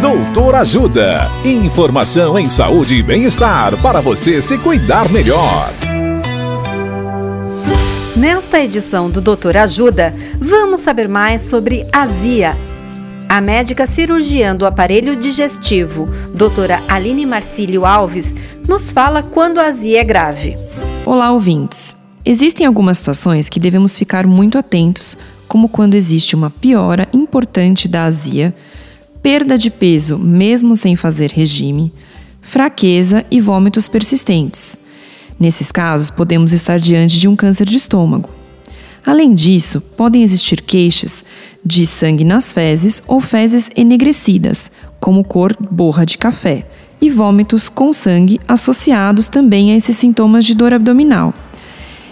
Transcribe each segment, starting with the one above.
Doutor Ajuda. Informação em saúde e bem-estar para você se cuidar melhor. Nesta edição do Doutor Ajuda, vamos saber mais sobre azia. A médica cirurgiã do aparelho digestivo, doutora Aline Marcílio Alves, nos fala quando a azia é grave. Olá, ouvintes. Existem algumas situações que devemos ficar muito atentos, como quando existe uma piora importante da azia, perda de peso mesmo sem fazer regime, fraqueza e vômitos persistentes. Nesses casos, podemos estar diante de um câncer de estômago. Além disso, podem existir queixas de sangue nas fezes ou fezes enegrecidas, como cor borra de café, e vômitos com sangue associados também a esses sintomas de dor abdominal.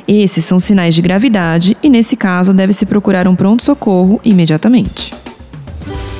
Esses são sinais de gravidade e, nesse caso, deve-se procurar um pronto-socorro imediatamente.